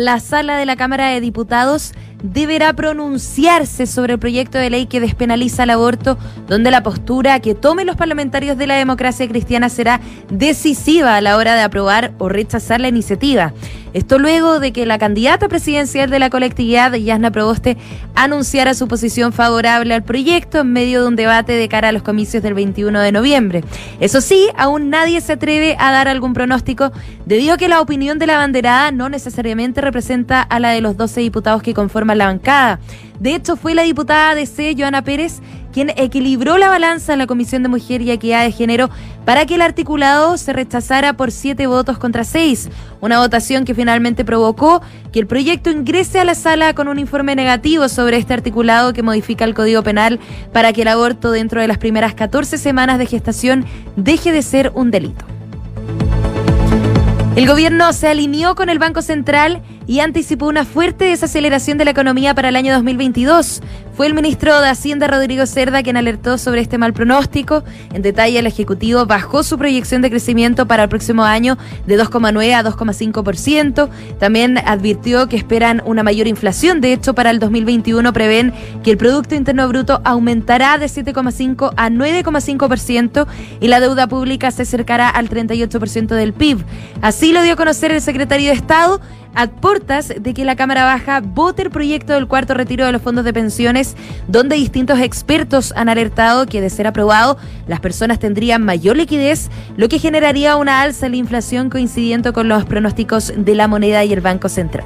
La sala de la Cámara de Diputados deberá pronunciarse sobre el proyecto de ley que despenaliza el aborto, donde la postura que tomen los parlamentarios de la democracia cristiana será decisiva a la hora de aprobar o rechazar la iniciativa. Esto luego de que la candidata presidencial de la colectividad, Yasna Proboste, anunciara su posición favorable al proyecto en medio de un debate de cara a los comicios del 21 de noviembre. Eso sí, aún nadie se atreve a dar algún pronóstico debido a que la opinión de la banderada no necesariamente representa a la de los 12 diputados que conforman la bancada. De hecho, fue la diputada de C, Joana Pérez, quien equilibró la balanza en la Comisión de Mujer y Equidad de Género para que el articulado se rechazara por siete votos contra seis. Una votación que finalmente provocó que el proyecto ingrese a la sala con un informe negativo sobre este articulado que modifica el Código Penal para que el aborto dentro de las primeras 14 semanas de gestación deje de ser un delito. El gobierno se alineó con el Banco Central y anticipó una fuerte desaceleración de la economía para el año 2022. Fue el ministro de Hacienda, Rodrigo Cerda, quien alertó sobre este mal pronóstico. En detalle, el Ejecutivo bajó su proyección de crecimiento para el próximo año de 2,9 a 2,5%. También advirtió que esperan una mayor inflación. De hecho, para el 2021 prevén que el Producto Interno Bruto aumentará de 7,5 a 9,5% y la deuda pública se acercará al 38% del PIB. Así lo dio a conocer el secretario de Estado a portas de que la Cámara Baja vote el proyecto del cuarto retiro de los fondos de pensiones, donde distintos expertos han alertado que de ser aprobado, las personas tendrían mayor liquidez, lo que generaría una alza en la inflación coincidiendo con los pronósticos de la moneda y el Banco Central.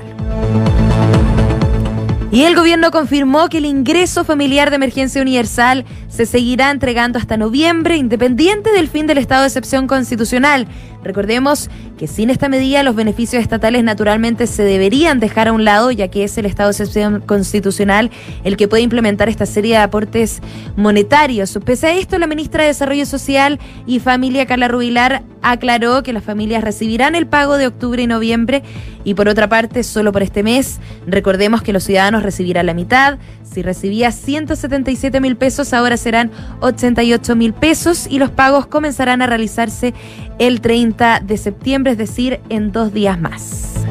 Y el gobierno confirmó que el ingreso familiar de emergencia universal se seguirá entregando hasta noviembre, independiente del fin del estado de excepción constitucional. Recordemos que sin esta medida los beneficios estatales naturalmente se deberían dejar a un lado, ya que es el estado de excepción constitucional el que puede implementar esta serie de aportes monetarios. Pese a esto, la ministra de Desarrollo Social y Familia, Carla Rubilar, aclaró que las familias recibirán el pago de octubre y noviembre y por otra parte, solo por este mes, recordemos que los ciudadanos recibirán la mitad. Si recibía 177 mil pesos, ahora serán 88 mil pesos y los pagos comenzarán a realizarse el 30 de septiembre, es decir, en dos días más.